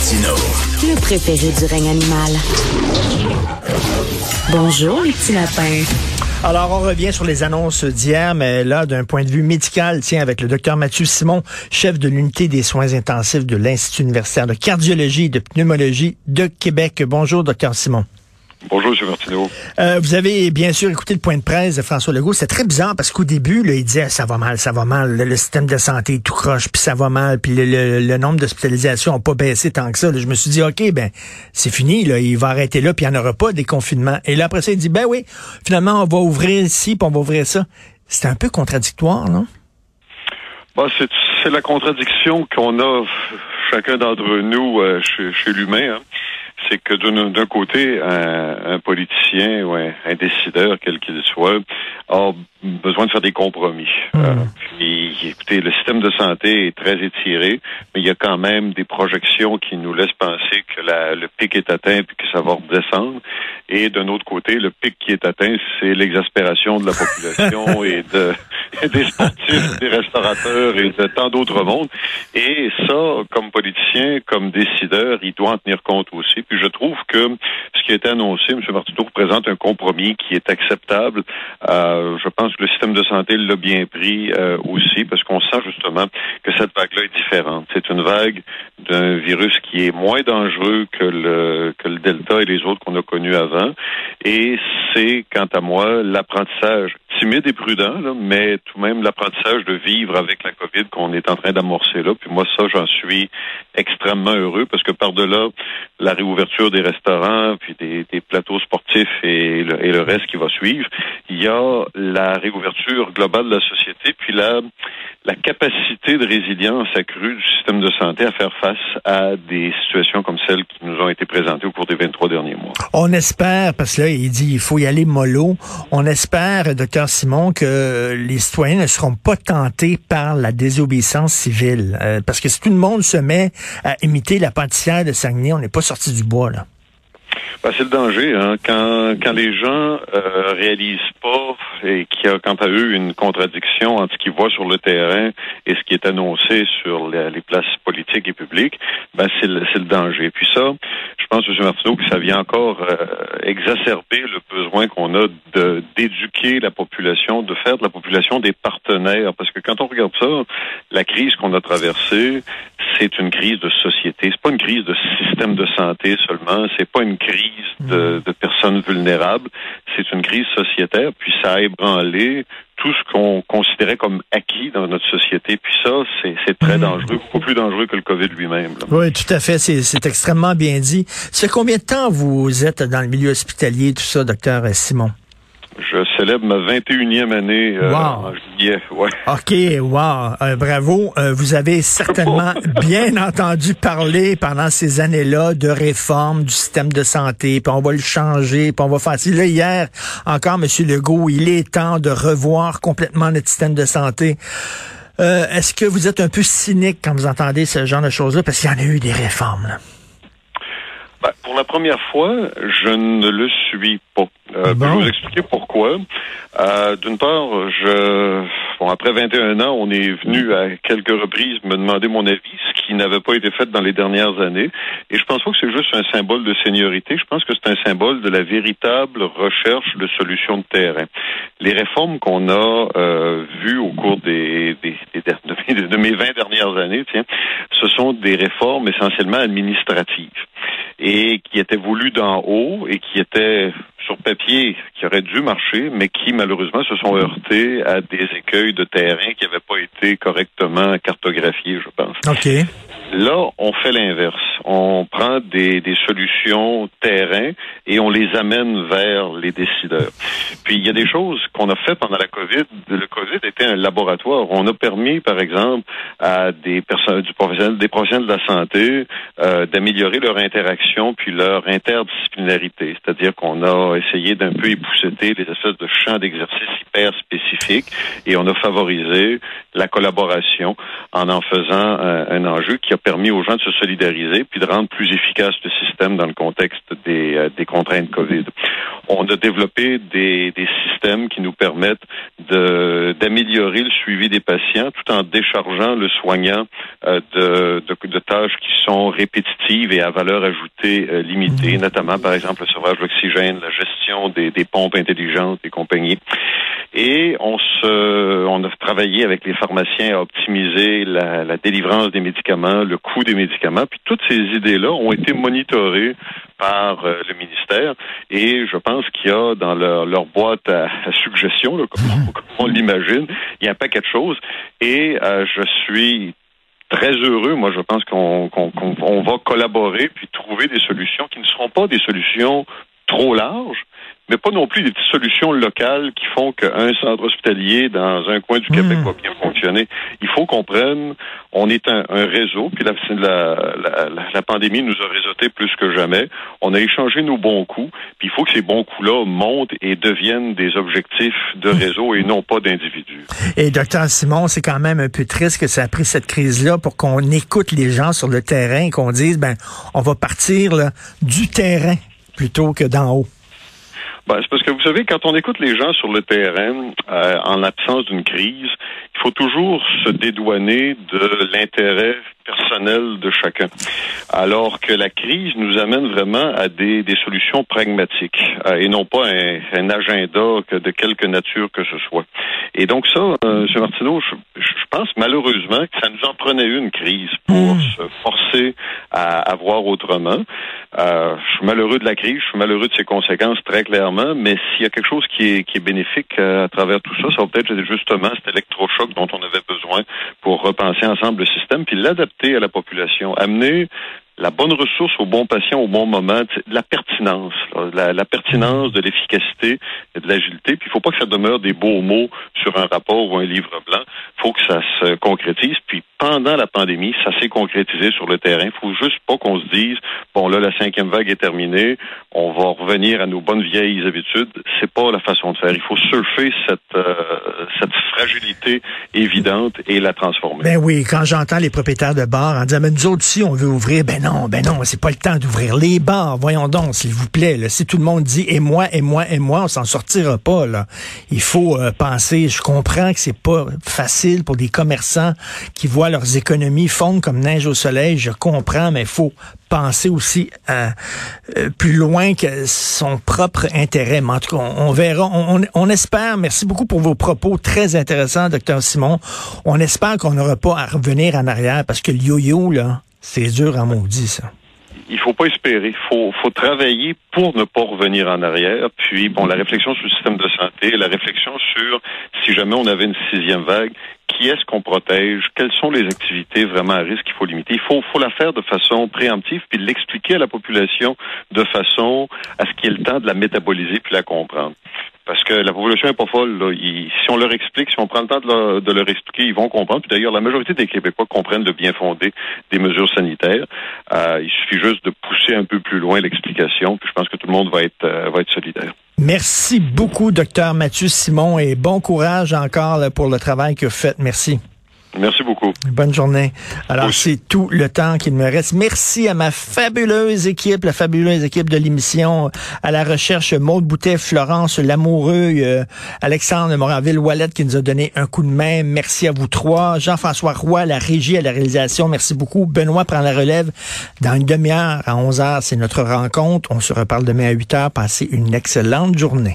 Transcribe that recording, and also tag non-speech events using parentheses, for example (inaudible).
Martineau. Le préféré du règne animal. Bonjour, les petits lapins. Alors, on revient sur les annonces d'hier, mais là, d'un point de vue médical, tiens, avec le docteur Mathieu Simon, chef de l'unité des soins intensifs de l'Institut universitaire de cardiologie et de pneumologie de Québec. Bonjour, docteur Simon. Bonjour, M. Martineau. Euh, vous avez bien sûr écouté le point de presse de François Legault. C'est très bizarre parce qu'au début, là, il disait ça va mal, ça va mal, le, système de santé est tout croche, puis ça va mal, puis le, nombre d'hospitalisations n'a pas baissé tant que ça. je me suis dit, OK, ben c'est fini, là, il va arrêter là, puis il n'y en aura pas des confinements. Et là, après ça, il dit, ben oui, finalement, on va ouvrir ici, puis on va ouvrir ça. C'est un peu contradictoire, non? Bah, c'est la contradiction qu'on a chacun d'entre nous euh, chez, l'humain. Hein c'est que d'un côté, un, politicien ou un, décideur, quel qu'il soit, a besoin de faire des compromis. Hmm. Euh, puis, écoutez, le système de santé est très étiré, mais il y a quand même des projections qui nous laissent penser que la, le pic est atteint et que ça va redescendre. Et d'un autre côté, le pic qui est atteint, c'est l'exaspération de la population (laughs) et de des sportifs, des restaurateurs et de tant d'autres mondes. Et ça, comme politicien, comme décideur, il doit en tenir compte aussi. Je trouve que ce qui a été annoncé, M. Martineau représente un compromis qui est acceptable. Euh, je pense que le système de santé l'a bien pris euh, aussi, parce qu'on sent justement que cette vague-là est différente. C'est une vague d'un virus qui est moins dangereux que le, que le Delta et les autres qu'on a connus avant. Et c'est, quant à moi, l'apprentissage timide et prudent, là, mais tout de même l'apprentissage de vivre avec la COVID qu'on est en train d'amorcer là. Puis moi, ça, j'en suis extrêmement heureux parce que par-delà la réouverture des restaurants, puis des, des plateaux sportifs et le, et le, reste qui va suivre, il y a la réouverture globale de la société, puis la, la capacité de résilience accrue du système de santé à faire face à des situations comme celles qui nous ont été présentées au cours des 23 derniers mois. On espère, parce que là, il dit il faut y aller mollo, on espère, docteur Simon, que les citoyens ne seront pas tentés par la désobéissance civile. Euh, parce que si tout le monde se met à imiter la pâtissière de Saguenay, on n'est pas sorti du bois, là. Ben, c'est le danger. Hein. Quand, quand les gens euh, réalisent pas et qu'il y a quant à eux une contradiction entre ce qu'ils voient sur le terrain et ce qui est annoncé sur les, places politiques et publiques, ben c'est le, le danger. Puis ça, je pense, M. Martineau, que ça vient encore euh, exacerber le besoin qu'on a d'éduquer la population, de faire de la population des partenaires. Parce que quand on regarde ça, la crise qu'on a traversée, c'est une crise de société. C'est pas une crise de système de santé seulement. C'est pas une crise de, de personnes vulnérables. C'est une crise sociétaire. Puis ça a ébranlé tout ce qu'on considérait comme acquis dans notre société. Puis ça, c'est très mm. dangereux, beaucoup plus dangereux que le COVID lui-même. Oui, tout à fait. C'est extrêmement bien dit. C'est combien de temps vous êtes dans le milieu hospitalier, tout ça, docteur Simon? Je célèbre ma 21e année euh, en juillet. Ouais. OK, wow. Euh, bravo. Euh, vous avez certainement (laughs) bien entendu parler pendant ces années-là de réforme du système de santé, puis on va le changer, puis on va faire... Là, hier, encore, M. Legault, il est temps de revoir complètement notre système de santé. Est-ce que vous êtes un peu cynique quand vous entendez ce genre de choses-là? Parce qu'il y en a eu des réformes. Là. Ben, pour la première fois, je ne le suis pas. Euh, Je vais vous expliquer pourquoi? Euh, D'une part, je, bon, après 21 ans, on est venu à quelques reprises me demander mon avis, ce qui n'avait pas été fait dans les dernières années. Et je pense pas que c'est juste un symbole de seniorité. Je pense que c'est un symbole de la véritable recherche de solutions de terrain. Les réformes qu'on a euh, vues au cours des, des, des de, de mes 20 dernières années, tiens, ce sont des réformes essentiellement administratives et qui étaient voulues d'en haut et qui étaient sur papier qui auraient dû marcher, mais qui malheureusement se sont heurtés à des écueils de terrain qui n'avaient pas été correctement cartographiés, je pense. OK. Là, on fait l'inverse. On prend des, des solutions terrain et on les amène vers les décideurs. Puis il y a des choses qu'on a fait pendant la COVID. Le COVID était un laboratoire. On a permis, par exemple, à des personnes, du professionnel, des professionnels de la santé euh, d'améliorer leur interaction puis leur interdisciplinarité. C'est-à-dire qu'on a essayer d'un peu épousseter les espèces de champs d'exercice hyper spécifiques et on a favorisé la collaboration en en faisant un enjeu qui a permis aux gens de se solidariser puis de rendre plus efficace le système dans le contexte des, des contraintes COVID. On a développé des, des systèmes qui nous permettent d'améliorer le suivi des patients tout en déchargeant le soignant euh, de, de, de, tâches qui sont répétitives et à valeur ajoutée euh, limitée, mmh. notamment par exemple le sauvage d'oxygène, la gestion des, des, pompes intelligentes et compagnie. Et on se, on a travaillé avec les pharmaciens à optimiser la, la délivrance des médicaments, le coût des médicaments, puis toutes ces idées-là ont été monitorées par euh, le ministère et je pense qu'il y a dans leur, leur boîte à, suggestions, comme, on l'imagine, il y a un paquet de choses et euh, je suis très heureux. Moi, je pense qu'on va collaborer puis trouver des solutions qui ne seront pas des solutions trop larges, mais pas non plus des petites solutions locales qui font qu'un centre hospitalier dans un coin du Québec hmm. va bien fonctionner. Il faut qu'on prenne, on est un, réseau, puis la, la, la, pandémie nous a réseauté plus que jamais. On a échangé nos bons coups, puis il faut que ces bons coups-là montent et deviennent des objectifs de hmm. réseau et non pas d'individus. Et docteur Simon, c'est quand même un peu triste que ça a pris cette crise-là pour qu'on écoute les gens sur le terrain, qu'on dise, ben, on va partir là, du terrain plutôt que d'en haut. Ben, c'est parce que vous savez, quand on écoute les gens sur le terrain, euh, en l'absence d'une crise, il faut toujours se dédouaner de l'intérêt personnel de chacun. Alors que la crise nous amène vraiment à des, des solutions pragmatiques euh, et non pas un, un, agenda que de quelque nature que ce soit. Et donc ça, euh, M. Martineau, je, je, pense malheureusement que ça nous en prenait une crise pour hmm. se forcer à, à voir autrement. Euh, je suis malheureux de la crise, je suis malheureux de ses conséquences très clairement, mais s'il y a quelque chose qui est, qui est bénéfique euh, à travers tout ça, ça va peut-être justement cet électrochoc dont on avait besoin pour repenser ensemble le système, puis l'adapter à la population, amener la bonne ressource au bon patient au bon moment, la pertinence, la, la, pertinence de l'efficacité et de l'agilité. Puis il faut pas que ça demeure des beaux mots sur un rapport ou un livre blanc. Il faut que ça se concrétise. Puis pendant la pandémie, ça s'est concrétisé sur le terrain. Il faut juste pas qu'on se dise bon là la cinquième vague est terminée, on va revenir à nos bonnes vieilles habitudes. C'est pas la façon de faire. Il faut surfer cette euh, cette fragilité évidente et la transformer. Ben oui, quand j'entends les propriétaires de bars en disant mais nous autres si on veut ouvrir, ben non non, ben non, c'est pas le temps d'ouvrir les bars. Voyons donc, s'il vous plaît. Si tout le monde dit et moi, et moi, et moi, on s'en sortira pas. Là. Il faut euh, penser. Je comprends que c'est pas facile pour des commerçants qui voient leurs économies fondre comme neige au soleil. Je comprends, mais il faut penser aussi euh, euh, plus loin que son propre intérêt. Mais en tout cas, on, verra. On, on, espère. Merci beaucoup pour vos propos très intéressants, docteur Simon. On espère qu'on n'aura pas à revenir en arrière parce que le yo-yo là c'est dur à maudit, ça. Il faut pas espérer. Faut, faut travailler pour ne pas revenir en arrière. Puis, bon, la réflexion sur le système de santé, la réflexion sur si jamais on avait une sixième vague, qui est-ce qu'on protège, quelles sont les activités vraiment à risque qu'il faut limiter? Il faut, faut la faire de façon préemptive, puis l'expliquer à la population de façon à ce qu'il y ait le temps de la métaboliser puis la comprendre. Parce que la population n'est pas folle. Là. si on leur explique, si on prend le temps de leur, expliquer, ils vont comprendre. Puis d'ailleurs, la majorité des Québécois comprennent le bien fondé des mesures sanitaires. Euh, il suffit juste de pousser un peu plus loin l'explication. Puis je pense que tout le monde va être, euh, va être solidaire. Merci beaucoup, docteur Mathieu Simon, et bon courage encore pour le travail que vous faites. Merci. Merci beaucoup. Bonne journée. Alors, c'est tout le temps qu'il me reste. Merci à ma fabuleuse équipe, la fabuleuse équipe de l'émission, à la recherche Maude Boutet, Florence Lamoureux, euh, Alexandre Moranville-Wallet qui nous a donné un coup de main. Merci à vous trois. Jean-François Roy, la régie à la réalisation. Merci beaucoup. Benoît prend la relève dans une demi-heure à 11 heures. C'est notre rencontre. On se reparle demain à 8 heures. Passez une excellente journée.